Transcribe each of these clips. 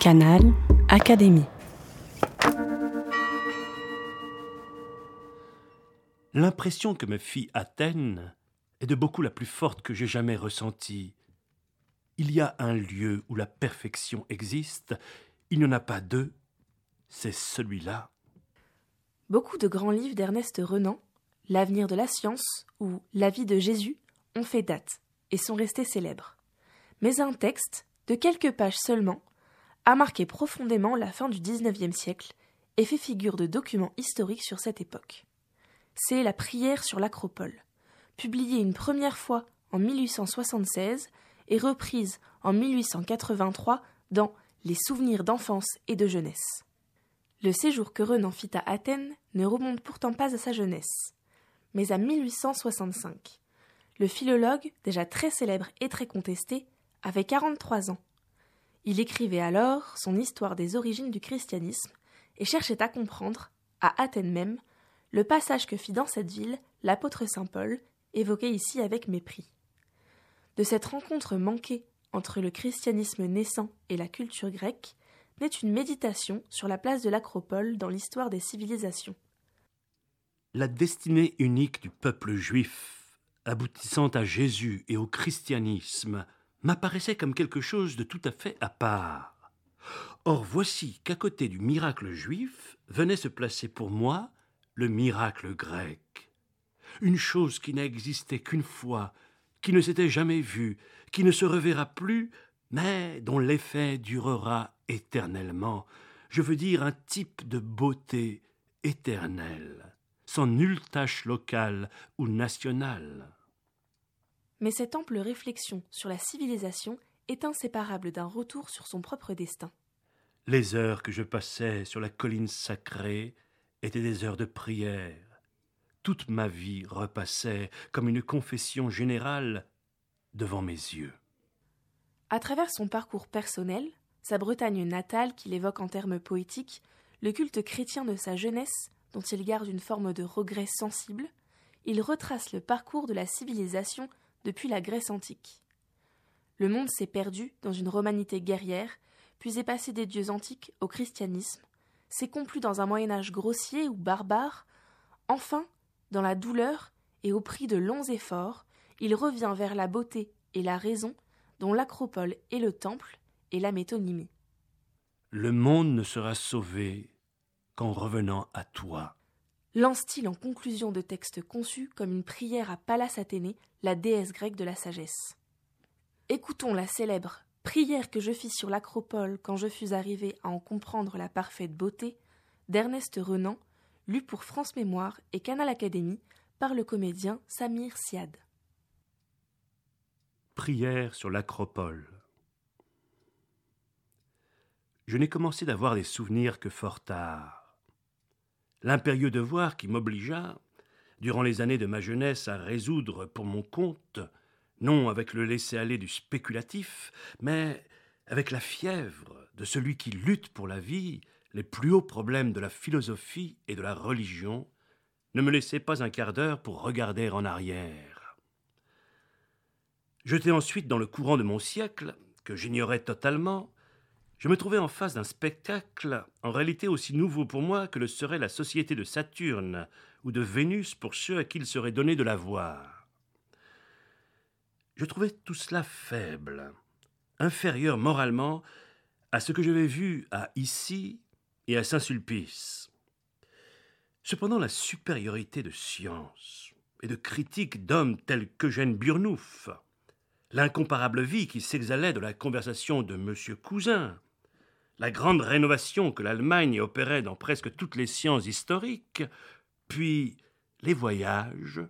Canal Académie. L'impression que me fit Athènes est de beaucoup la plus forte que j'ai jamais ressentie. Il y a un lieu où la perfection existe, il n'y en a pas deux, c'est celui-là. Beaucoup de grands livres d'Ernest Renan, L'avenir de la science ou La vie de Jésus, ont fait date et sont restés célèbres. Mais un texte, de quelques pages seulement, a marqué profondément la fin du XIXe siècle et fait figure de document historique sur cette époque. C'est La prière sur l'Acropole, publiée une première fois en 1876 et reprise en 1883 dans Les souvenirs d'enfance et de jeunesse. Le séjour que Renan fit à Athènes ne remonte pourtant pas à sa jeunesse, mais à 1865. Le philologue, déjà très célèbre et très contesté, avait 43 ans. Il écrivait alors son histoire des origines du christianisme et cherchait à comprendre, à Athènes même, le passage que fit dans cette ville l'apôtre saint Paul, évoqué ici avec mépris. De cette rencontre manquée entre le christianisme naissant et la culture grecque, naît une méditation sur la place de l'acropole dans l'histoire des civilisations. La destinée unique du peuple juif, aboutissant à Jésus et au christianisme, m'apparaissait comme quelque chose de tout à fait à part. Or voici qu'à côté du miracle juif venait se placer pour moi le miracle grec. Une chose qui n'a existé qu'une fois, qui ne s'était jamais vue, qui ne se reverra plus, mais dont l'effet durera éternellement. Je veux dire un type de beauté éternelle, sans nulle tâche locale ou nationale. Mais cette ample réflexion sur la civilisation est inséparable d'un retour sur son propre destin. Les heures que je passais sur la colline sacrée étaient des heures de prière. Toute ma vie repassait comme une confession générale devant mes yeux. À travers son parcours personnel, sa Bretagne natale qu'il évoque en termes poétiques, le culte chrétien de sa jeunesse, dont il garde une forme de regret sensible, il retrace le parcours de la civilisation depuis la Grèce antique. Le monde s'est perdu dans une romanité guerrière, puis est passé des dieux antiques au christianisme, s'est complu dans un Moyen Âge grossier ou barbare, enfin, dans la douleur et au prix de longs efforts, il revient vers la beauté et la raison dont l'acropole et le temple et la métonymie. Le monde ne sera sauvé qu'en revenant à toi lance-t-il en conclusion de texte conçu comme une prière à Pallas Athénée, la déesse grecque de la sagesse? Écoutons la célèbre Prière que je fis sur l'acropole quand je fus arrivé à en comprendre la parfaite beauté d'Ernest Renan, lu pour France Mémoire et Canal Académie par le comédien Samir Siad. Prière sur l'acropole. Je n'ai commencé d'avoir des souvenirs que fort tard l'impérieux devoir qui m'obligea, durant les années de ma jeunesse, à résoudre pour mon compte, non avec le laisser-aller du spéculatif, mais avec la fièvre de celui qui lutte pour la vie, les plus hauts problèmes de la philosophie et de la religion, ne me laissait pas un quart d'heure pour regarder en arrière. Jeté ensuite dans le courant de mon siècle, que j'ignorais totalement, je me trouvais en face d'un spectacle en réalité aussi nouveau pour moi que le serait la société de Saturne ou de Vénus pour ceux à qui il serait donné de la voir. Je trouvais tout cela faible, inférieur moralement à ce que j'avais vu à Issy et à Saint-Sulpice. Cependant, la supériorité de science et de critique d'hommes tels qu'Eugène Burnouf, l'incomparable vie qui s'exhalait de la conversation de M. Cousin, la grande rénovation que l'Allemagne opérait dans presque toutes les sciences historiques, puis les voyages,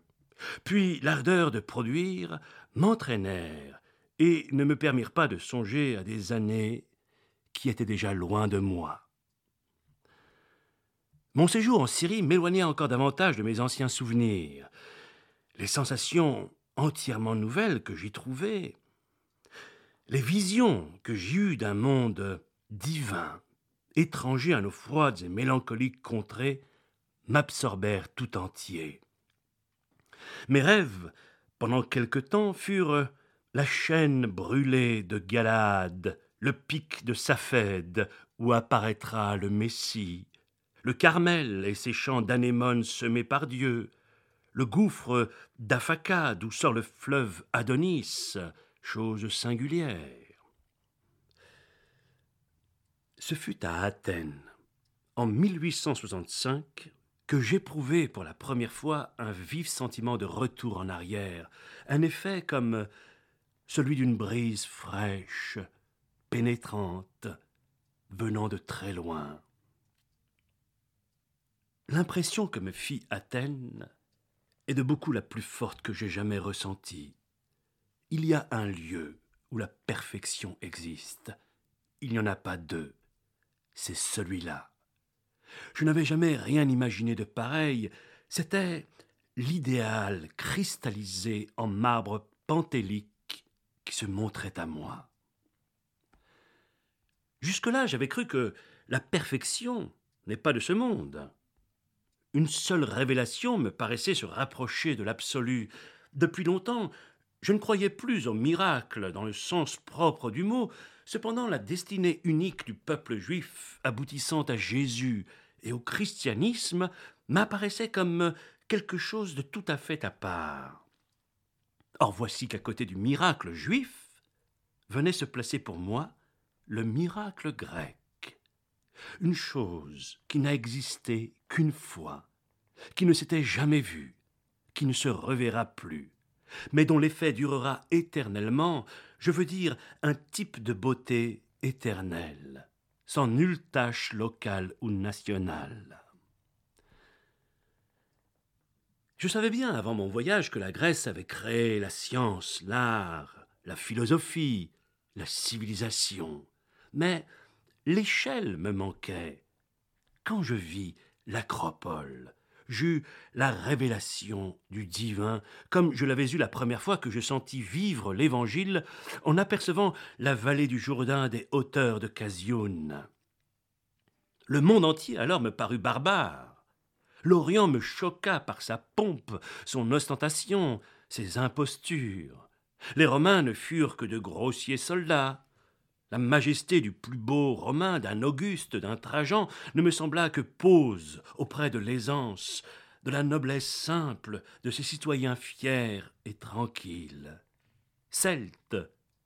puis l'ardeur de produire, m'entraînèrent et ne me permirent pas de songer à des années qui étaient déjà loin de moi. Mon séjour en Syrie m'éloignait encore davantage de mes anciens souvenirs. Les sensations entièrement nouvelles que j'y trouvais, les visions que j'y eus d'un monde divin, étranger à nos froides et mélancoliques contrées, m'absorbèrent tout entier. Mes rêves, pendant quelque temps, furent la chaîne brûlée de Galade, le pic de Saphède où apparaîtra le Messie, le Carmel et ses champs d'anémones semés par Dieu, le gouffre d'Afaka d'où sort le fleuve Adonis, chose singulière. Ce fut à Athènes, en 1865, que j'éprouvai pour la première fois un vif sentiment de retour en arrière, un effet comme celui d'une brise fraîche, pénétrante, venant de très loin. L'impression que me fit Athènes est de beaucoup la plus forte que j'ai jamais ressentie. Il y a un lieu où la perfection existe. Il n'y en a pas deux. C'est celui-là. Je n'avais jamais rien imaginé de pareil. C'était l'idéal cristallisé en marbre pentélique qui se montrait à moi. Jusque-là, j'avais cru que la perfection n'est pas de ce monde. Une seule révélation me paraissait se rapprocher de l'absolu. Depuis longtemps, je ne croyais plus au miracle dans le sens propre du mot. Cependant, la destinée unique du peuple juif, aboutissant à Jésus et au christianisme, m'apparaissait comme quelque chose de tout à fait à part. Or voici qu'à côté du miracle juif venait se placer pour moi le miracle grec. Une chose qui n'a existé qu'une fois, qui ne s'était jamais vue, qui ne se reverra plus, mais dont l'effet durera éternellement, je veux dire un type de beauté éternelle, sans nulle tâche locale ou nationale. Je savais bien avant mon voyage que la Grèce avait créé la science, l'art, la philosophie, la civilisation. Mais l'échelle me manquait. Quand je vis l'Acropole, j'eus la révélation du divin, comme je l'avais eu la première fois que je sentis vivre l'Évangile en apercevant la vallée du Jourdain des hauteurs de Casioun. Le monde entier alors me parut barbare. L'Orient me choqua par sa pompe, son ostentation, ses impostures. Les Romains ne furent que de grossiers soldats. La majesté du plus beau Romain, d'un Auguste, d'un Trajan, ne me sembla que pose auprès de l'aisance, de la noblesse simple de ces citoyens fiers et tranquilles. Celtes,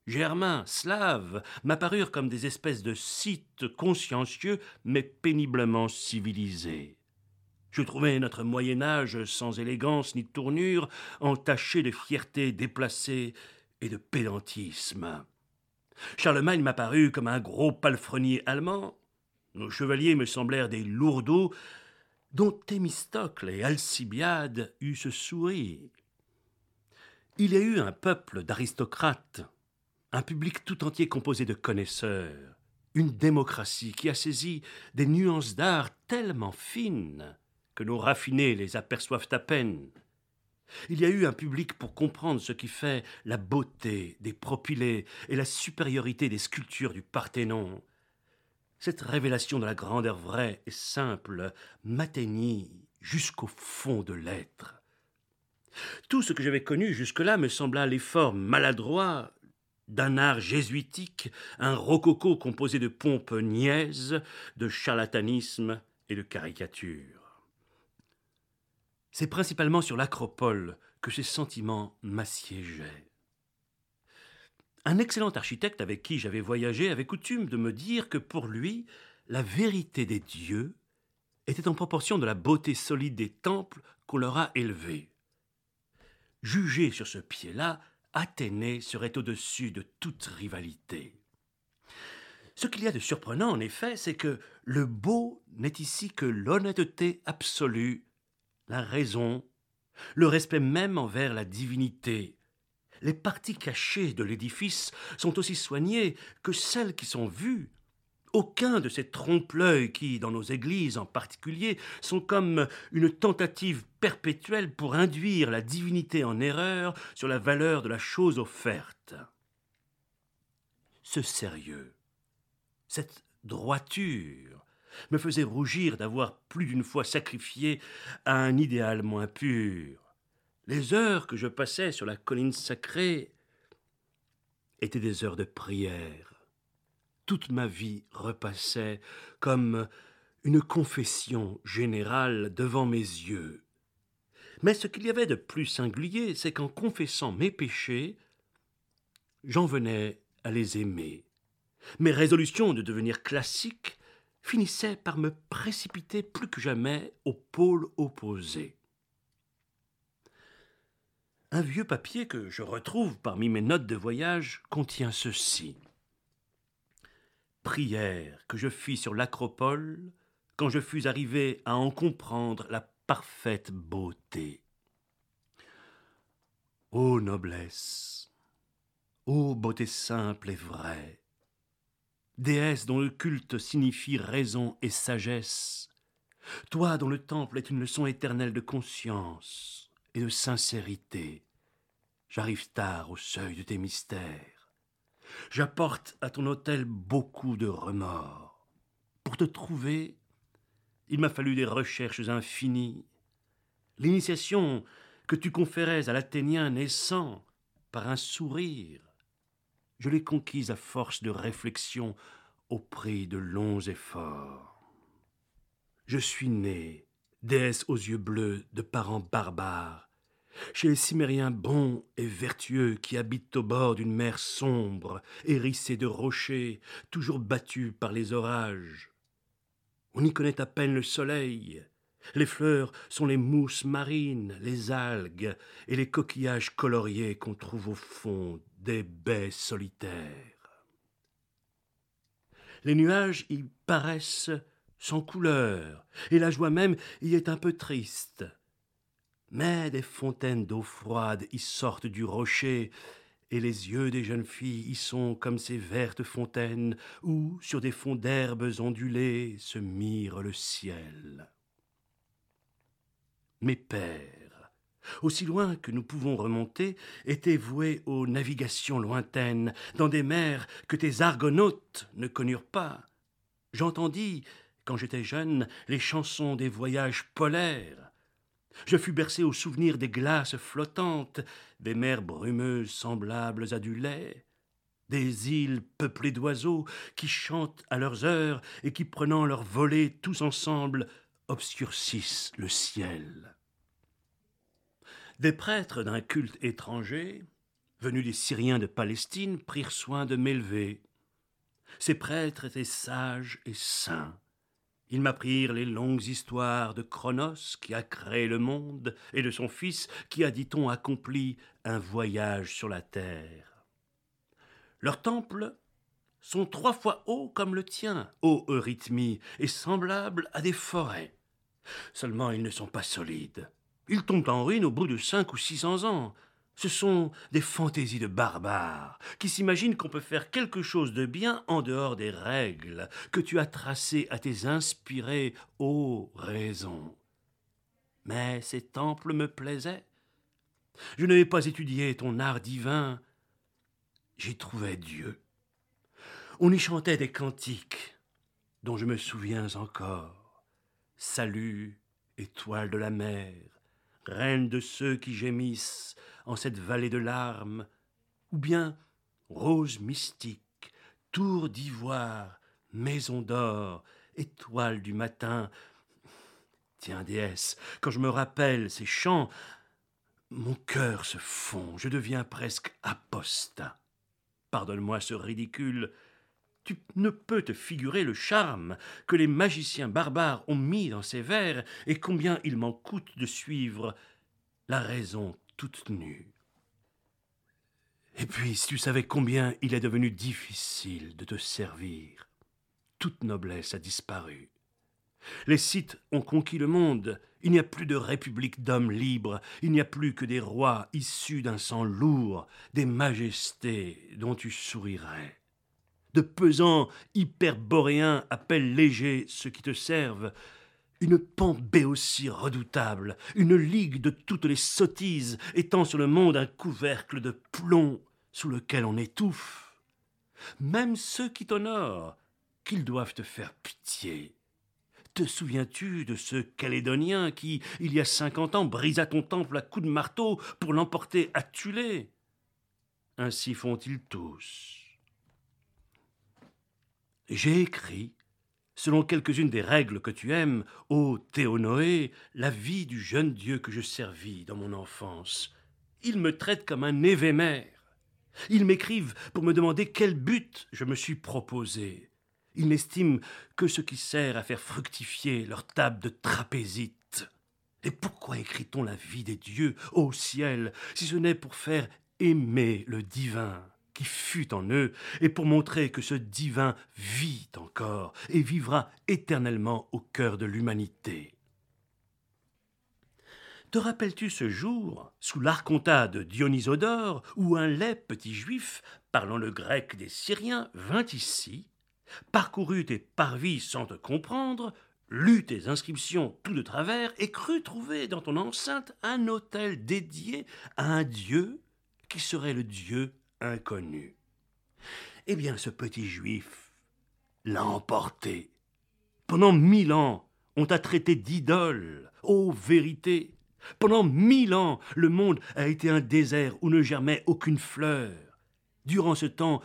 Germains, Slaves m'apparurent comme des espèces de sites consciencieux mais péniblement civilisés. Je trouvais notre Moyen Âge sans élégance ni tournure, entaché de fierté déplacée et de pédantisme. Charlemagne m'apparut comme un gros palefrenier allemand. Nos chevaliers me semblèrent des lourdeaux dont Thémistocle et Alcibiade eussent souri. Il y a eu un peuple d'aristocrates, un public tout entier composé de connaisseurs, une démocratie qui a saisi des nuances d'art tellement fines que nos raffinés les aperçoivent à peine. Il y a eu un public pour comprendre ce qui fait la beauté des propylées et la supériorité des sculptures du Parthénon. Cette révélation de la grandeur vraie et simple m'atteignit jusqu'au fond de l'être. Tout ce que j'avais connu jusque-là me sembla l'effort maladroit d'un art jésuitique, un rococo composé de pompes niaises, de charlatanisme et de caricatures. C'est principalement sur l'acropole que ces sentiments m'assiégeaient. Un excellent architecte avec qui j'avais voyagé avait coutume de me dire que pour lui, la vérité des dieux était en proportion de la beauté solide des temples qu'on leur a élevés. Jugé sur ce pied-là, Athénée serait au-dessus de toute rivalité. Ce qu'il y a de surprenant, en effet, c'est que le beau n'est ici que l'honnêteté absolue la raison, le respect même envers la divinité. Les parties cachées de l'édifice sont aussi soignées que celles qui sont vues. Aucun de ces trompe-l'œil qui, dans nos églises en particulier, sont comme une tentative perpétuelle pour induire la divinité en erreur sur la valeur de la chose offerte. Ce sérieux, cette droiture, me faisait rougir d'avoir plus d'une fois sacrifié à un idéal moins pur. Les heures que je passais sur la colline sacrée étaient des heures de prière, toute ma vie repassait comme une confession générale devant mes yeux. Mais ce qu'il y avait de plus singulier, c'est qu'en confessant mes péchés, j'en venais à les aimer. Mes résolutions de devenir classique finissaient par me précipiter plus que jamais au pôle opposé. Un vieux papier que je retrouve parmi mes notes de voyage contient ceci. Prière que je fis sur l'acropole quand je fus arrivé à en comprendre la parfaite beauté. Ô noblesse, ô beauté simple et vraie, déesse dont le culte signifie raison et sagesse, toi dont le temple est une leçon éternelle de conscience et de sincérité, j'arrive tard au seuil de tes mystères. J'apporte à ton autel beaucoup de remords. Pour te trouver, il m'a fallu des recherches infinies. L'initiation que tu conférais à l'Athénien naissant par un sourire, je l'ai conquise à force de réflexion au prix de longs efforts. Je suis né, déesse aux yeux bleus de parents barbares, chez les Cimériens bons et vertueux qui habitent au bord d'une mer sombre, hérissée de rochers, toujours battus par les orages. On y connaît à peine le soleil. Les fleurs sont les mousses marines, les algues et les coquillages coloriés qu'on trouve au fond des baies solitaires. Les nuages y paraissent sans couleur, et la joie même y est un peu triste. Mais des fontaines d'eau froide y sortent du rocher, et les yeux des jeunes filles y sont comme ces vertes fontaines où, sur des fonds d'herbes ondulées, se mire le ciel. Mes pères, aussi loin que nous pouvons remonter, étaient voués aux navigations lointaines, dans des mers que tes argonautes ne connurent pas. J'entendis, quand j'étais jeune, les chansons des voyages polaires, je fus bercé au souvenir des glaces flottantes, des mers brumeuses semblables à du lait, des îles peuplées d'oiseaux qui chantent à leurs heures et qui, prenant leur volée tous ensemble, obscurcissent le ciel. Des prêtres d'un culte étranger, venus des Syriens de Palestine, prirent soin de m'élever. Ces prêtres étaient sages et saints. Ils m'apprirent les longues histoires de Cronos qui a créé le monde et de son fils qui a, dit-on, accompli un voyage sur la terre. Leurs temples sont trois fois hauts comme le tien, ô Eurythmie, et semblables à des forêts. Seulement ils ne sont pas solides. Ils tombent en ruine au bout de cinq ou six cents ans. Ce sont des fantaisies de barbares qui s'imaginent qu'on peut faire quelque chose de bien en dehors des règles que tu as tracées à tes inspirés ô raison. Mais ces temples me plaisaient. Je n'avais pas étudié ton art divin. J'y trouvais Dieu. On y chantait des cantiques dont je me souviens encore. Salut, étoile de la mer, reine de ceux qui gémissent en cette vallée de larmes, ou bien rose mystique, tour d'ivoire, maison d'or, étoile du matin. Tiens, déesse, quand je me rappelle ces chants, mon cœur se fond, je deviens presque apostat. Pardonne-moi ce ridicule, tu ne peux te figurer le charme que les magiciens barbares ont mis dans ces vers et combien il m'en coûte de suivre la raison toute nue. Et puis, si tu savais combien il est devenu difficile de te servir, toute noblesse a disparu. Les Scythes ont conquis le monde, il n'y a plus de république d'hommes libres, il n'y a plus que des rois issus d'un sang lourd, des majestés dont tu sourirais de pesants hyperboréens appellent légers ceux qui te servent, une pambée aussi redoutable, une ligue de toutes les sottises étend sur le monde un couvercle de plomb sous lequel on étouffe. Même ceux qui t'honorent, qu'ils doivent te faire pitié. Te souviens-tu de ce Calédonien qui, il y a cinquante ans, brisa ton temple à coups de marteau pour l'emporter à Tulé? Ainsi font-ils tous. J'ai écrit, selon quelques-unes des règles que tu aimes, ô Théonoé, la vie du jeune Dieu que je servis dans mon enfance. Ils me traitent comme un évémère. Ils m'écrivent pour me demander quel but je me suis proposé. Ils n'estiment que ce qui sert à faire fructifier leur table de trapézite. Et pourquoi écrit-on la vie des dieux au ciel, si ce n'est pour faire aimer le divin? Qui fut en eux, et pour montrer que ce divin vit encore et vivra éternellement au cœur de l'humanité. Te rappelles-tu ce jour, sous l'arcontat de Dionysodore, où un laid petit juif, parlant le grec des Syriens, vint ici, parcourut tes parvis sans te comprendre, lut tes inscriptions tout de travers et crut trouver dans ton enceinte un autel dédié à un dieu qui serait le dieu inconnu. Eh bien, ce petit juif l'a emporté. Pendant mille ans, on t'a traité d'idole, ô vérité. Pendant mille ans, le monde a été un désert où ne germait aucune fleur. Durant ce temps,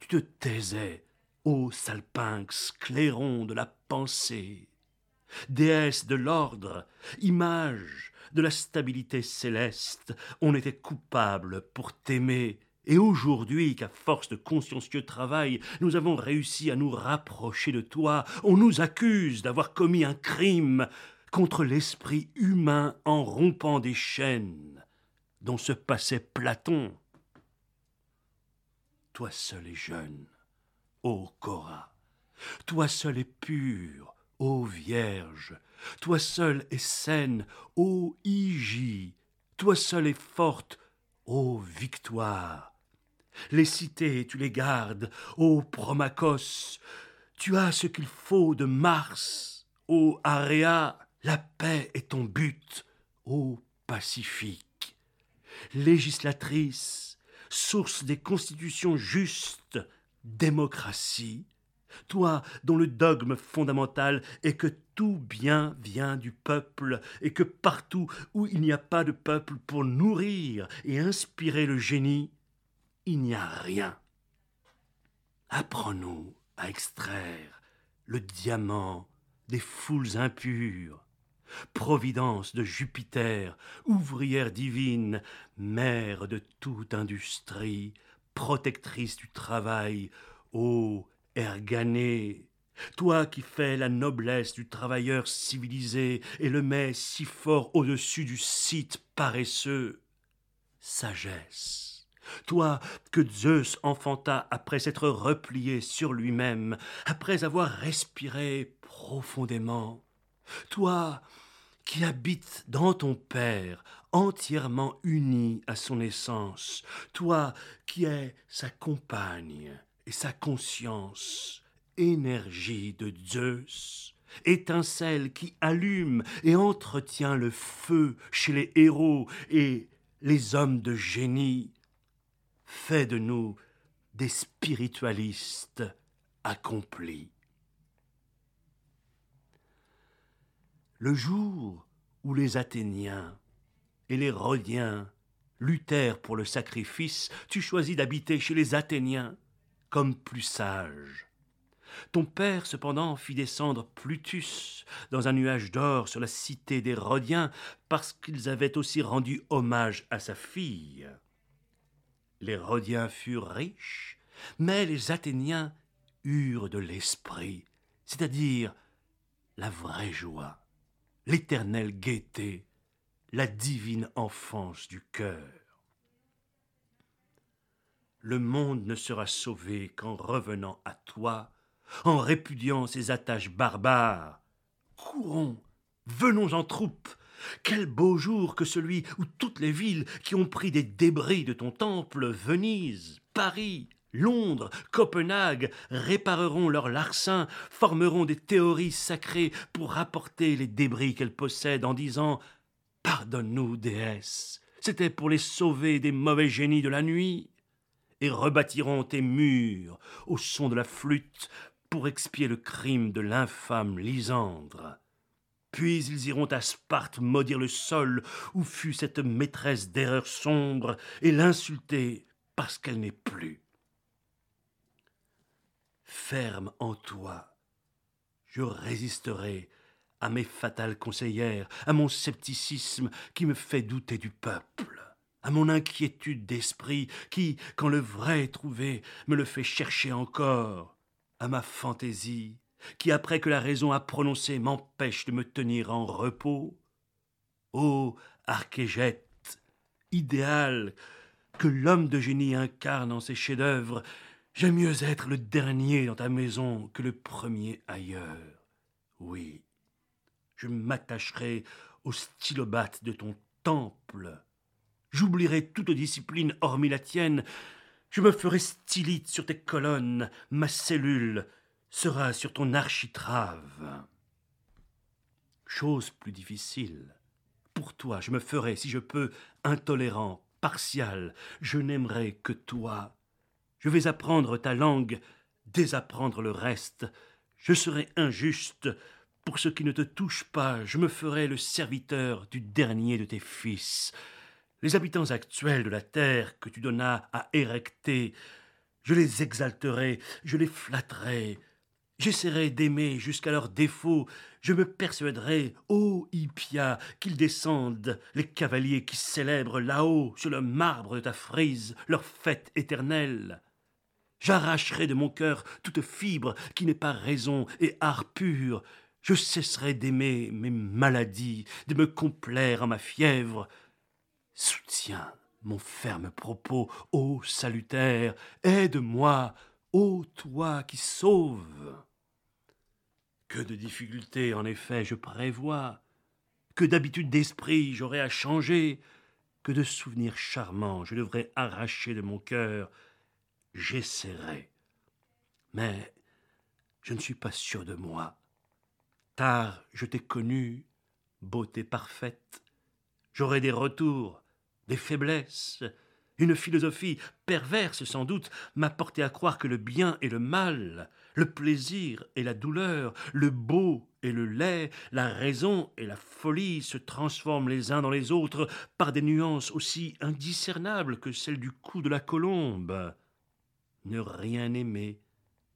tu te taisais, ô salpinx, clairon de la pensée. Déesse de l'ordre, image de la stabilité céleste, on était coupable pour t'aimer, et aujourd'hui, qu'à force de consciencieux travail, nous avons réussi à nous rapprocher de toi, on nous accuse d'avoir commis un crime contre l'esprit humain en rompant des chaînes dont se passait Platon. Toi seul est jeune, ô Cora, toi seul est pur, ô Vierge, toi seul est saine, ô Hygie, toi seul est forte, ô Victoire. Les cités, tu les gardes, ô Promachos. Tu as ce qu'il faut de Mars, ô Aréa. La paix est ton but, ô Pacifique. Législatrice, source des constitutions justes, démocratie, toi dont le dogme fondamental est que tout bien vient du peuple et que partout où il n'y a pas de peuple pour nourrir et inspirer le génie, il n'y a rien. Apprends-nous à extraire le diamant des foules impures. Providence de Jupiter, ouvrière divine, mère de toute industrie, protectrice du travail, ô Erganée, toi qui fais la noblesse du travailleur civilisé et le mets si fort au-dessus du site paresseux, sagesse toi que Zeus enfanta après s'être replié sur lui-même, après avoir respiré profondément, toi qui habites dans ton Père, entièrement uni à son essence, toi qui es sa compagne et sa conscience, énergie de Zeus, étincelle qui allume et entretient le feu chez les héros et les hommes de génie, Fais de nous des spiritualistes accomplis. Le jour où les Athéniens et les Rhodiens luttèrent pour le sacrifice, tu choisis d'habiter chez les Athéniens comme plus sage. Ton père, cependant, fit descendre Plutus dans un nuage d'or sur la cité des Rhodiens parce qu'ils avaient aussi rendu hommage à sa fille. Les Rhodiens furent riches, mais les Athéniens eurent de l'esprit, c'est-à-dire la vraie joie, l'éternelle gaieté, la divine enfance du cœur. Le monde ne sera sauvé qu'en revenant à toi, en répudiant ses attaches barbares. Courons, venons en troupe, quel beau jour que celui où toutes les villes qui ont pris des débris de ton temple, Venise, Paris, Londres, Copenhague, répareront leurs larcins, formeront des théories sacrées pour rapporter les débris qu'elles possèdent en disant Pardonne-nous, déesse, c'était pour les sauver des mauvais génies de la nuit, et rebâtiront tes murs au son de la flûte pour expier le crime de l'infâme Lysandre. Puis ils iront à Sparte maudire le sol où fut cette maîtresse d'erreurs sombres et l'insulter parce qu'elle n'est plus. ferme en toi. Je résisterai à mes fatales conseillères, à mon scepticisme qui me fait douter du peuple, à mon inquiétude d'esprit qui, quand le vrai est trouvé, me le fait chercher encore, à ma fantaisie qui, après que la raison a prononcé, m'empêche de me tenir en repos. Ô archégète, idéal, que l'homme de génie incarne en ses chefs-d'œuvre, j'aime mieux être le dernier dans ta maison que le premier ailleurs. Oui, je m'attacherai au stylobate de ton temple. J'oublierai toute discipline hormis la tienne. Je me ferai stylite sur tes colonnes, ma cellule sera sur ton architrave. Chose plus difficile. Pour toi, je me ferai, si je peux, intolérant, partial. Je n'aimerai que toi. Je vais apprendre ta langue, désapprendre le reste. Je serai injuste, pour ce qui ne te touche pas, je me ferai le serviteur du dernier de tes fils. Les habitants actuels de la terre que tu donnas à érecter, je les exalterai, je les flatterai. J'essaierai d'aimer jusqu'à leurs défauts. Je me persuaderai, ô Hippia, qu'ils descendent, les cavaliers qui célèbrent là-haut, sur le marbre de ta frise, leur fête éternelle. J'arracherai de mon cœur toute fibre qui n'est pas raison et art pur. Je cesserai d'aimer mes maladies, de me complaire à ma fièvre. Soutiens mon ferme propos, ô salutaire, aide-moi, ô toi qui sauves. Que de difficultés, en effet, je prévois, que d'habitude d'esprit j'aurai à changer, que de souvenirs charmants je devrais arracher de mon cœur, j'essaierai. Mais je ne suis pas sûr de moi. Tard je t'ai connu, beauté parfaite. J'aurai des retours, des faiblesses. Une philosophie perverse sans doute m'a porté à croire que le bien et le mal, le plaisir et la douleur, le beau et le laid, la raison et la folie se transforment les uns dans les autres par des nuances aussi indiscernables que celles du cou de la colombe. Ne rien aimer,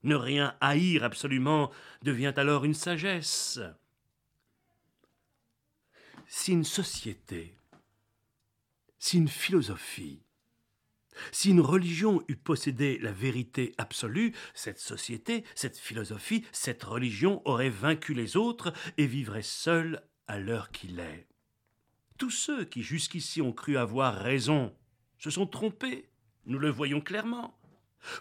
ne rien haïr absolument devient alors une sagesse. Si une société, si une philosophie, si une religion eût possédé la vérité absolue, cette société, cette philosophie, cette religion aurait vaincu les autres et vivrait seule à l'heure qu'il est. Tous ceux qui jusqu'ici ont cru avoir raison se sont trompés, nous le voyons clairement.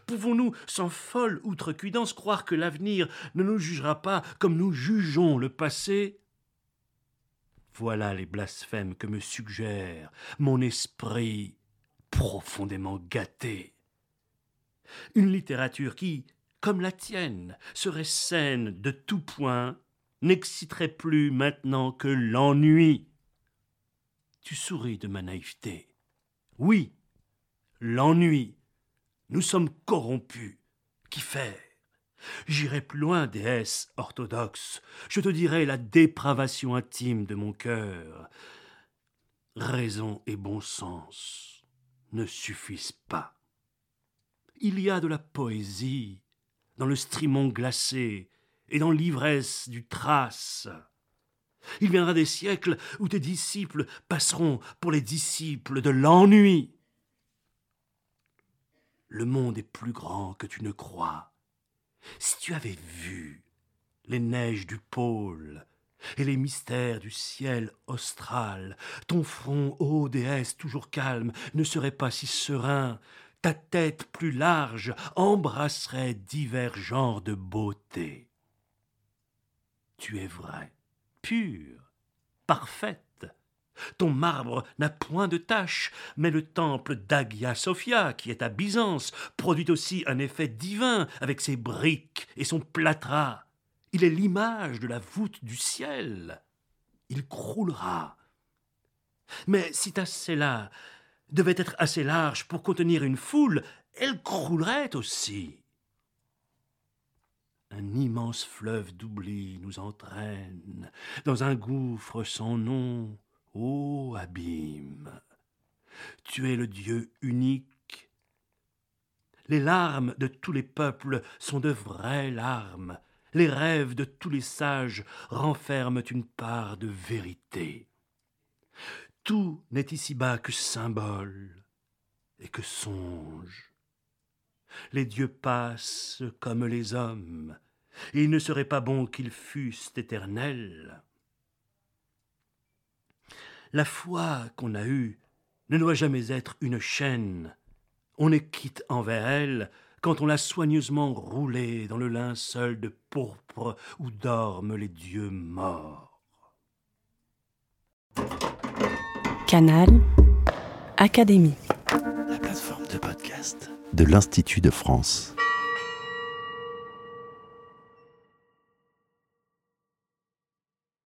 Pouvons-nous, sans folle outrecuidance, croire que l'avenir ne nous jugera pas comme nous jugeons le passé? Voilà les blasphèmes que me suggère mon esprit profondément gâté. Une littérature qui, comme la tienne, serait saine de tout point, n'exciterait plus maintenant que l'ennui. Tu souris de ma naïveté. Oui, l'ennui nous sommes corrompus. Qu'y faire? J'irai plus loin, déesse orthodoxe. Je te dirai la dépravation intime de mon cœur. Raison et bon sens ne suffisent pas. Il y a de la poésie dans le strimon glacé et dans l'ivresse du trace. Il viendra des siècles où tes disciples passeront pour les disciples de l'ennui. Le monde est plus grand que tu ne crois. Si tu avais vu les neiges du pôle et les mystères du ciel austral, ton front, ô déesse toujours calme, ne serait pas si serein, ta tête plus large embrasserait divers genres de beauté. Tu es vrai, pure, parfaite, ton marbre n'a point de tache, mais le temple d'Agia Sophia, qui est à Byzance, produit aussi un effet divin avec ses briques et son plâtras. Il est l'image de la voûte du ciel. Il croulera. Mais si ta cella devait être assez large pour contenir une foule, elle croulerait aussi. Un immense fleuve d'oubli nous entraîne dans un gouffre sans nom Ô abîme, tu es le Dieu unique. Les larmes de tous les peuples sont de vraies larmes. Les rêves de tous les sages renferment une part de vérité. Tout n'est ici-bas que symbole et que songe. Les dieux passent comme les hommes, et il ne serait pas bon qu'ils fussent éternels. La foi qu'on a eue ne doit jamais être une chaîne. On est quitte envers elle quand on l'a soigneusement roulée dans le linceul de pourpre où dorment les dieux morts. Canal Académie. La plateforme de podcast de l'Institut de France.